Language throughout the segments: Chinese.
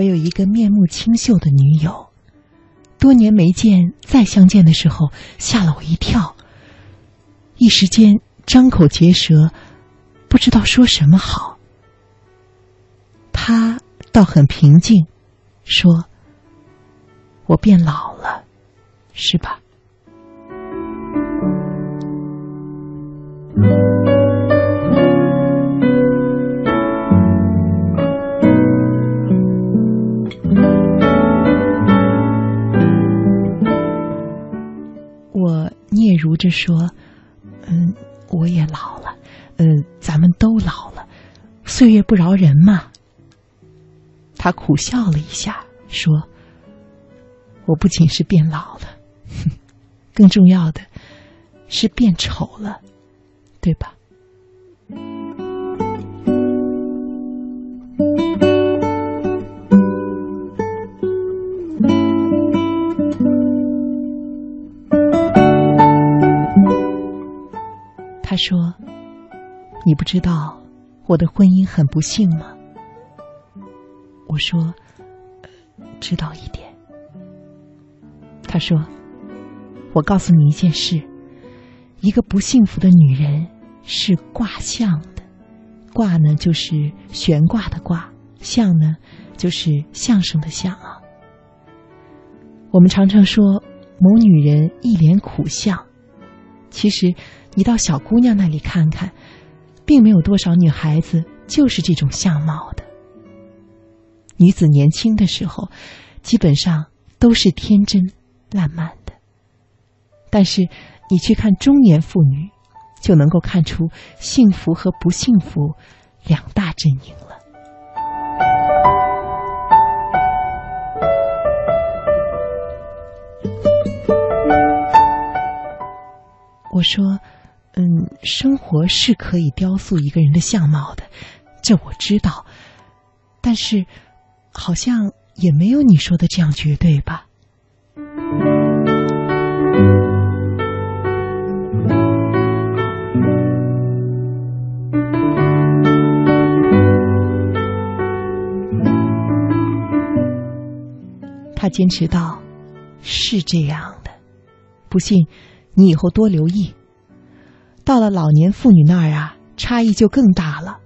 我有一个面目清秀的女友，多年没见，再相见的时候吓了我一跳，一时间张口结舌，不知道说什么好。他倒很平静，说：“我变老了，是吧？”说：“嗯，我也老了，嗯，咱们都老了，岁月不饶人嘛。”他苦笑了一下，说：“我不仅是变老了，哼 更重要的是变丑了，对吧？”他说：“你不知道我的婚姻很不幸吗？”我说：“知道一点。”他说：“我告诉你一件事，一个不幸福的女人是卦象的，卦呢就是悬挂的卦，象呢就是相声的相啊。我们常常说某女人一脸苦相，其实你到小姑娘那里看看，并没有多少女孩子就是这种相貌的。”女子年轻的时候，基本上都是天真烂漫的。但是，你去看中年妇女，就能够看出幸福和不幸福两大阵营了。我说：“嗯，生活是可以雕塑一个人的相貌的，这我知道，但是。”好像也没有你说的这样绝对吧？他坚持道：“是这样的，不信你以后多留意。到了老年妇女那儿啊，差异就更大了，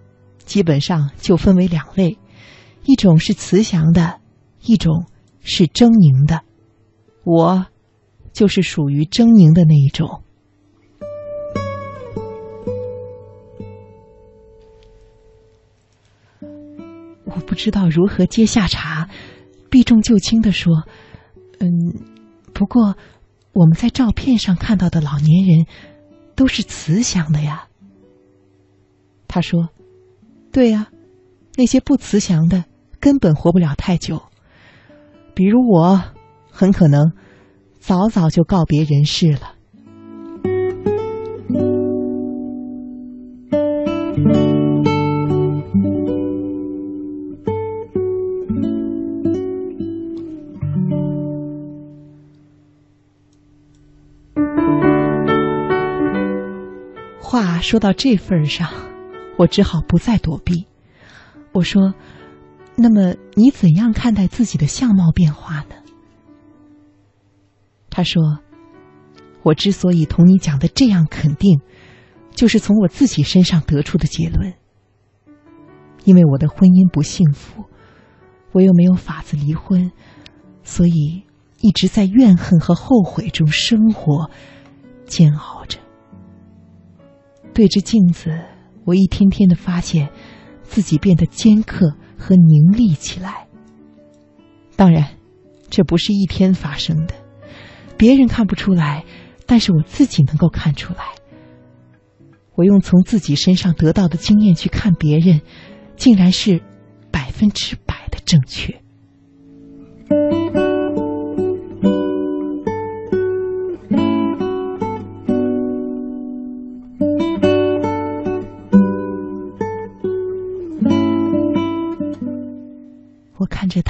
基本上就分为两类。”一种是慈祥的，一种是狰狞的，我就是属于狰狞的那一种。我不知道如何接下茬，避重就轻的说：“嗯，不过我们在照片上看到的老年人都是慈祥的呀。”他说：“对呀，那些不慈祥的。”根本活不了太久，比如我，很可能早早就告别人世了。说到这份上，我只好不再躲避。我说。那么你怎样看待自己的相貌变化呢？他说：“我之所以同你讲的这样肯定，就是从我自己身上得出的结论。因为我的婚姻不幸福，我又没有法子离婚，所以一直在怨恨和后悔中生活，煎熬着。对着镜子，我一天天的发现自己变得尖刻。”和凝立起来。当然，这不是一天发生的，别人看不出来，但是我自己能够看出来。我用从自己身上得到的经验去看别人，竟然是百分之百的正确。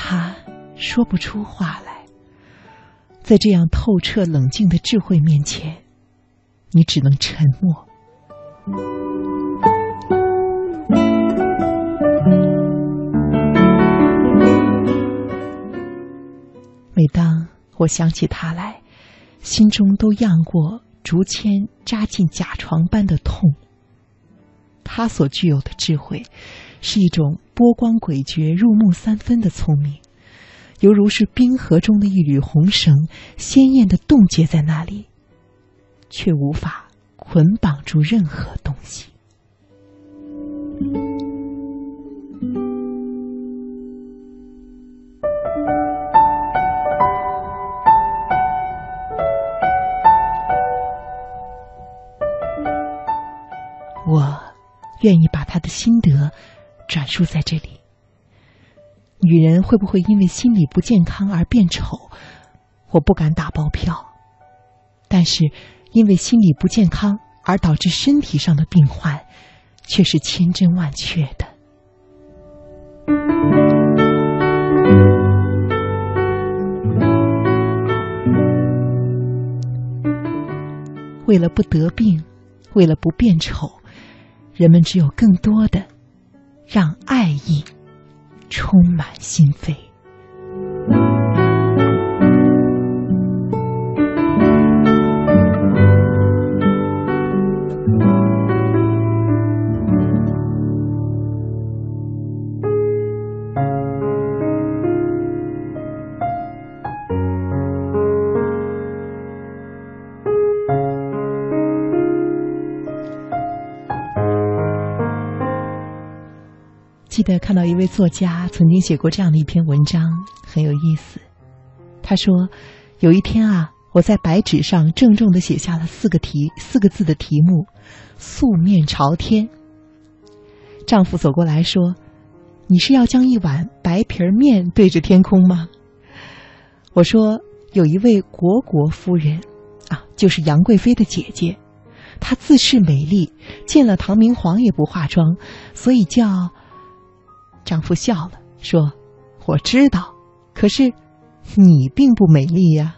他，说不出话来。在这样透彻冷静的智慧面前，你只能沉默。每当我想起他来，心中都漾过竹签扎进甲床般的痛。他所具有的智慧，是一种波光诡谲、入木三分的聪明，犹如是冰河中的一缕红绳，鲜艳的冻结在那里，却无法捆绑住任何东西。我愿意把他的心得转述在这里。女人会不会因为心理不健康而变丑？我不敢打包票。但是，因为心理不健康而导致身体上的病患，却是千真万确的。为了不得病，为了不变丑。人们只有更多的让爱意充满心扉。记得看到一位作家曾经写过这样的一篇文章，很有意思。他说：“有一天啊，我在白纸上郑重的写下了四个题四个字的题目‘素面朝天’。丈夫走过来说：‘你是要将一碗白皮儿面对着天空吗？’我说：‘有一位虢国夫人，啊，就是杨贵妃的姐姐，她自恃美丽，见了唐明皇也不化妆，所以叫……’丈夫笑了，说：“我知道，可是你并不美丽呀。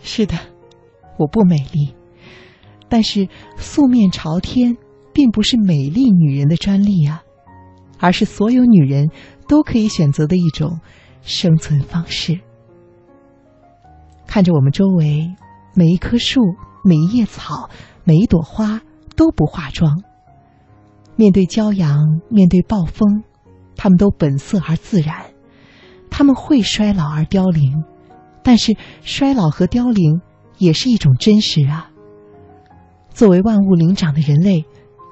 是的，我不美丽，但是素面朝天并不是美丽女人的专利啊，而是所有女人都可以选择的一种生存方式。”看着我们周围每一棵树、每一叶草、每一朵花都不化妆，面对骄阳、面对暴风，他们都本色而自然。他们会衰老而凋零，但是衰老和凋零也是一种真实啊。作为万物灵长的人类，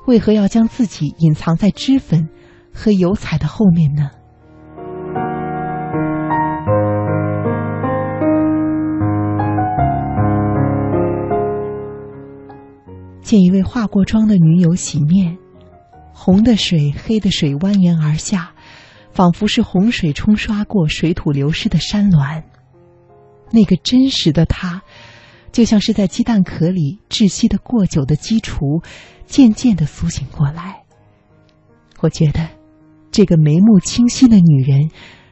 为何要将自己隐藏在脂粉和油彩的后面呢？见一位化过妆的女友洗面，红的水、黑的水蜿蜒而下，仿佛是洪水冲刷过水土流失的山峦。那个真实的她，就像是在鸡蛋壳里窒息的过久的鸡雏，渐渐的苏醒过来。我觉得，这个眉目清晰的女人，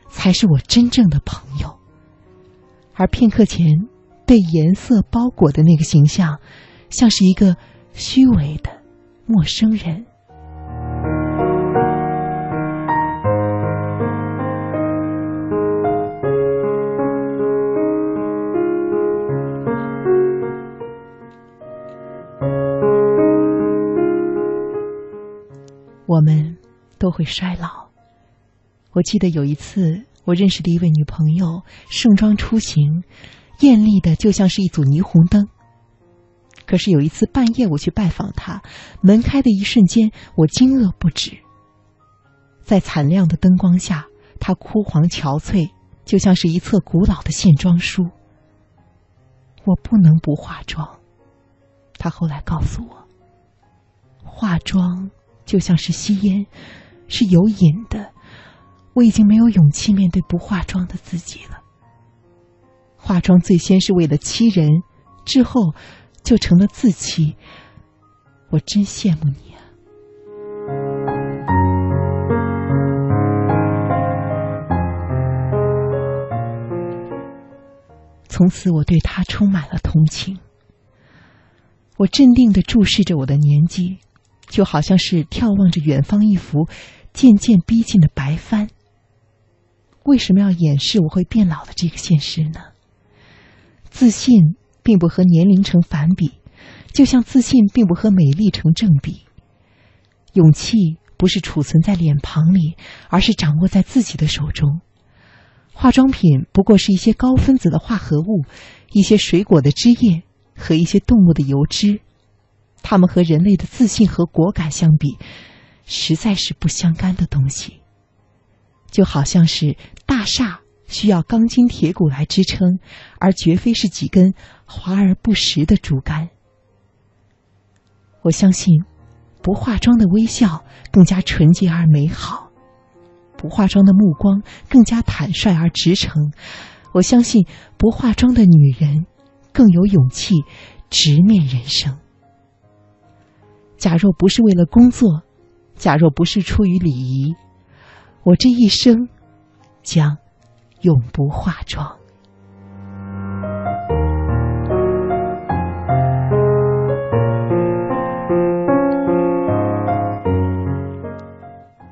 才是我真正的朋友。而片刻前被颜色包裹的那个形象，像是一个。虚伪的陌生人，我们都会衰老。我记得有一次，我认识的一位女朋友盛装出行，艳丽的就像是一组霓虹灯。可是有一次半夜，我去拜访他，门开的一瞬间，我惊愕不止。在惨亮的灯光下，他枯黄憔悴，就像是一册古老的线装书。我不能不化妆，他后来告诉我，化妆就像是吸烟，是有瘾的。我已经没有勇气面对不化妆的自己了。化妆最先是为了欺人，之后。就成了自欺，我真羡慕你啊！从此，我对他充满了同情。我我镇定的注视着我的年纪，就好像是眺望着远方一幅渐渐逼近的白帆。为什么要掩饰我会变老的这个现实呢？自信并不和年龄成反比，就像自信并不和美丽成正比。勇气不是储存在脸庞里，而是掌握在自己的手中。化妆品不过是一些高分子的化合物，一些水果的汁液和一些动物的油脂，它们和人类的自信和果敢相比，实在是不相干的东西。就好像是大厦需要钢筋铁骨来支撑，而绝非是几根华而不实的竹竿。我相信，不化妆的微笑更加纯洁而美好。不化妆的目光更加坦率而直诚，我相信不化妆的女人更有勇气直面人生。假若不是为了工作，假若不是出于礼仪，我这一生将永不化妆。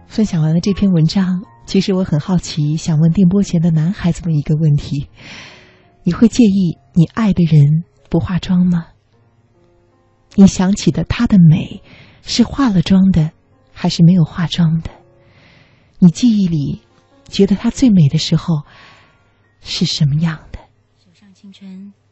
分享完了这篇文章，其实我很好奇，想问电波前的男孩子们一个问题：你会介意你爱的人不化妆吗？你想起的她的美，是化了妆的，还是没有化妆的？你记忆里觉得她最美的时候是什么样的？